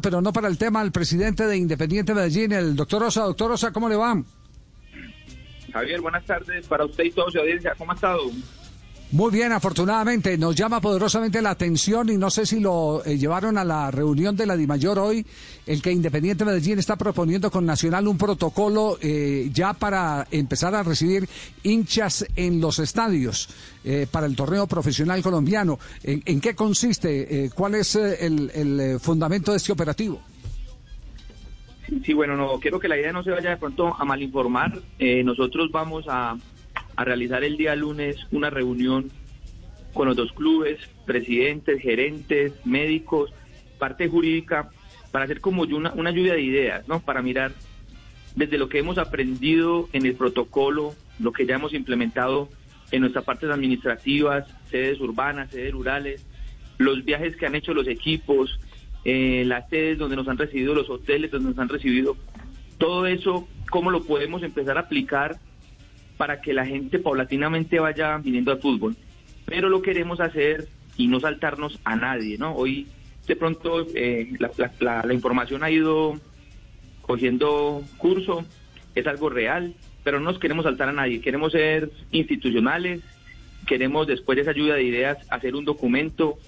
pero no para el tema, al presidente de Independiente Medellín, el doctor Rosa. Doctor Rosa, ¿cómo le va? Javier, buenas tardes para usted y toda su audiencia. ¿Cómo ha estado? Muy bien, afortunadamente. Nos llama poderosamente la atención y no sé si lo eh, llevaron a la reunión de la DIMAYOR hoy, el que Independiente Medellín está proponiendo con Nacional un protocolo eh, ya para empezar a recibir hinchas en los estadios eh, para el torneo profesional colombiano. ¿En, qué consiste? ¿Cuál es el, fundamento de este operativo? Sí, bueno, no quiero que la idea no se vaya de pronto a malinformar. nosotros vamos a a realizar el día lunes una reunión con los dos clubes, presidentes, gerentes, médicos, parte jurídica, para hacer como una, una lluvia de ideas, ¿no? Para mirar desde lo que hemos aprendido en el protocolo, lo que ya hemos implementado en nuestras partes administrativas, sedes urbanas, sedes rurales, los viajes que han hecho los equipos, eh, las sedes donde nos han recibido, los hoteles donde nos han recibido, todo eso, cómo lo podemos empezar a aplicar para que la gente paulatinamente vaya viniendo al fútbol. Pero lo queremos hacer y no saltarnos a nadie, ¿no? Hoy de pronto eh, la, información ha ido cogiendo curso, es algo real, pero no nos queremos saltar a nadie, queremos ser institucionales, queremos después de esa ayuda de ideas hacer un documento,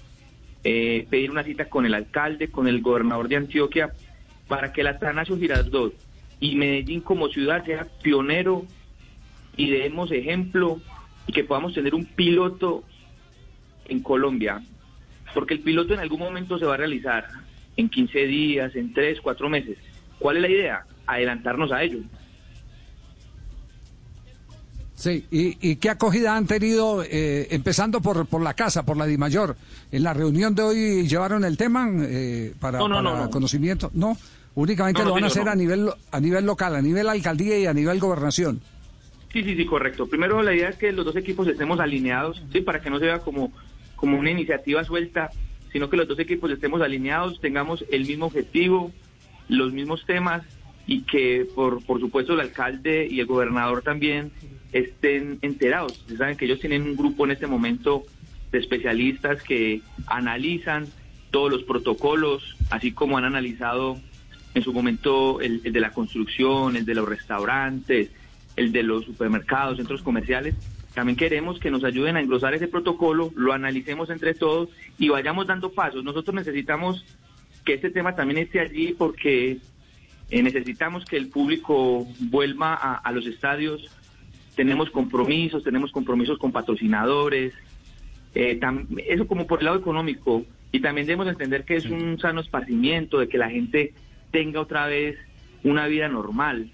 eh, pedir una cita con el alcalde, con el gobernador de Antioquia, para que la Atanasio Girardot y Medellín como ciudad sea pionero y demos ejemplo y que podamos tener un piloto en Colombia, porque el piloto en algún momento se va a realizar en 15 días, en 3, 4 meses. ¿Cuál es la idea? Adelantarnos a ello. Sí, ¿y, qué acogida han tenido, eh, empezando por, por la casa, por la DIMAYOR? ¿En la reunión de hoy llevaron el tema eh, para, conocimiento? No, únicamente lo van a hacer a, nivel, a nivel local, a nivel alcaldía y a nivel gobernación. Sí, sí, sí, correcto. Primero la idea es que los dos equipos estemos alineados, sí, para que no se vea como, como una iniciativa suelta, sino que los dos equipos estemos alineados, tengamos el mismo objetivo, los mismos temas y que por, por supuesto el alcalde y el gobernador también estén enterados. Ustedes saben que ellos tienen un grupo en este momento de especialistas que analizan todos los protocolos, así como han analizado en su momento el de la construcción, el de los restaurantes, el de los supermercados, centros comerciales. También queremos que nos ayuden a engrosar ese protocolo, lo analicemos entre todos y vayamos dando pasos. Nosotros necesitamos que este tema también esté allí porque eh, necesitamos que el público vuelva a, los estadios. Tenemos compromisos, tenemos compromisos con patrocinadores, eh, eso como por el lado económico. Y también debemos entender que es un sano esparcimiento, de que la gente tenga otra vez una vida normal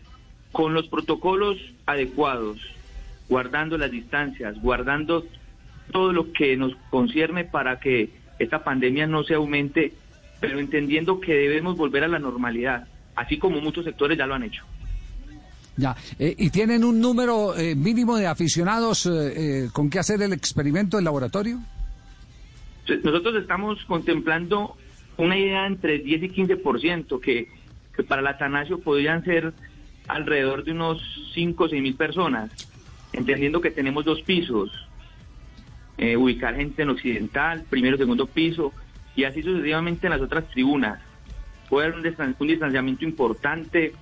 con los protocolos adecuados, guardando las distancias, guardando todo lo que nos concierne para que esta pandemia no se aumente, pero entendiendo que debemos volver a la normalidad, así como muchos sectores ya lo han hecho. Ya, eh, ¿y tienen un número eh, mínimo de aficionados eh, con qué hacer el experimento del laboratorio? Nosotros estamos contemplando una idea entre 10 y 15%, que, que para la Atanasio podrían ser alrededor de unos 5 o 6 mil personas, entendiendo que tenemos dos pisos, eh, ubicar gente en occidental, primero, segundo piso, y así sucesivamente en las otras tribunas. Puede haber un, distanciamiento importante,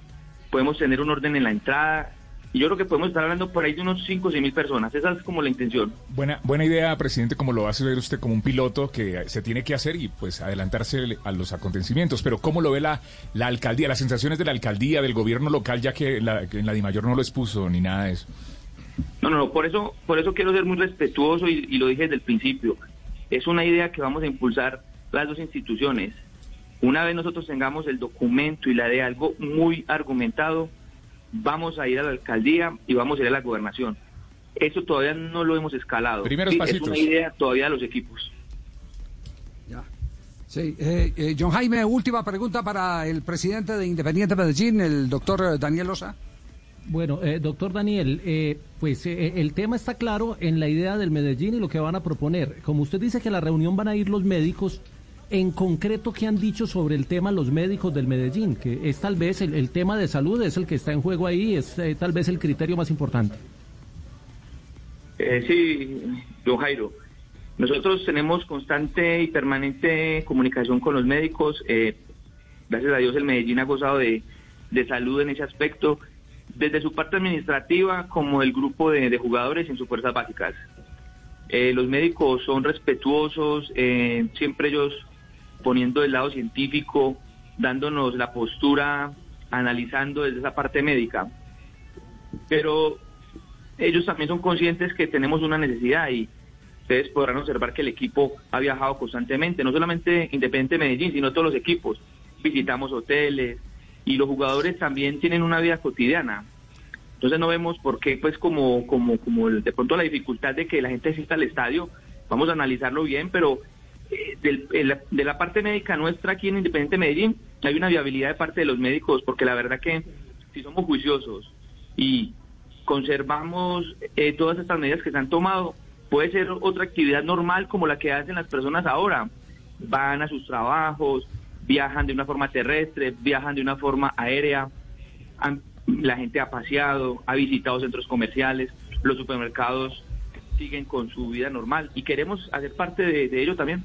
podemos tener un orden en la entrada, y yo creo que podemos estar hablando por ahí de unos 5 o 6 mil personas. Esa es como la intención. Buena, buena idea, presidente, como lo hace ver usted como un piloto que se tiene que hacer y pues adelantarse a los acontecimientos. Pero ¿cómo lo ve la, la alcaldía, las sensaciones de la alcaldía, del gobierno local, ya que, la, en la DIMAYOR no lo expuso ni nada de eso? No, no, no, por eso, por eso quiero ser muy respetuoso y, y lo dije desde el principio. Es una idea que vamos a impulsar las dos instituciones. Una vez nosotros tengamos el documento y la de algo muy argumentado, vamos a ir a la alcaldía y vamos a ir a la gobernación. Eso todavía no lo hemos escalado. Primeros pasitos. Es una idea todavía de los equipos. Ya. Sí, eh, eh, John Jaime, última pregunta para el presidente de Independiente Medellín, el doctor Daniel Loza. Bueno, eh, doctor Daniel, pues el tema está claro en la idea del Medellín y lo que van a proponer. Como usted dice que a la reunión van a ir los médicos, en concreto, ¿qué han dicho sobre el tema los médicos del Medellín? Que es tal vez el, tema de salud, es el que está en juego ahí, es eh, tal vez el criterio más importante. Eh, sí, don Jairo. Nosotros tenemos constante y permanente comunicación con los médicos. Eh, Gracias a Dios el Medellín ha gozado de, de salud en ese aspecto, desde su parte administrativa como el grupo de, de jugadores en sus fuerzas básicas. Los médicos son respetuosos, siempre ellos poniendo el lado científico, dándonos la postura, analizando desde esa parte médica. Pero ellos también son conscientes que tenemos una necesidad y ustedes podrán observar que el equipo ha viajado constantemente, no solamente Independiente Medellín, sino todos los equipos. Visitamos hoteles y los jugadores también tienen una vida cotidiana. Entonces no vemos por qué, pues como, como, como de pronto la dificultad de que la gente asista al estadio, vamos a analizarlo bien, pero de la parte médica nuestra aquí en Independiente Medellín hay una viabilidad de parte de los médicos, porque la verdad que si somos juiciosos y conservamos eh, todas estas medidas que se han tomado, puede ser otra actividad normal como la que hacen las personas ahora. Van a sus trabajos, viajan de una forma terrestre, viajan de una forma aérea, la gente ha paseado, ha visitado centros comerciales, los supermercados siguen con su vida normal y queremos hacer parte de ello también.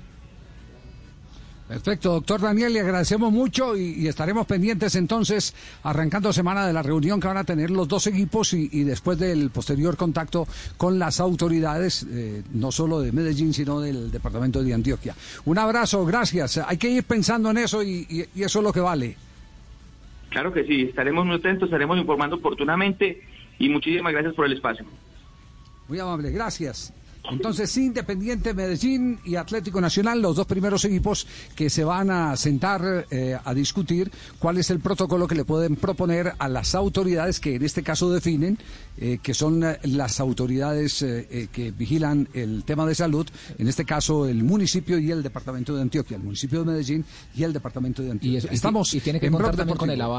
Perfecto, doctor Daniel, le agradecemos mucho y, estaremos pendientes entonces, arrancando semana de la reunión que van a tener los dos equipos y, después del posterior contacto con las autoridades, eh, no solo de Medellín, sino del departamento de Antioquia. Un abrazo, gracias. Hay que ir pensando en eso y, eso es lo que vale. Claro que sí, estaremos muy atentos, estaremos informando oportunamente y muchísimas gracias por el espacio. Muy amable, gracias. Entonces, Independiente Medellín y Atlético Nacional, los dos primeros equipos que se van a sentar eh, a discutir cuál es el protocolo que le pueden proponer a las autoridades que en este caso definen, eh, que son eh, las autoridades que vigilan el tema de salud, en este caso el municipio y el departamento de Antioquia, el municipio de Medellín y el departamento de Antioquia. Y Estamos y tiene que contar también con el aval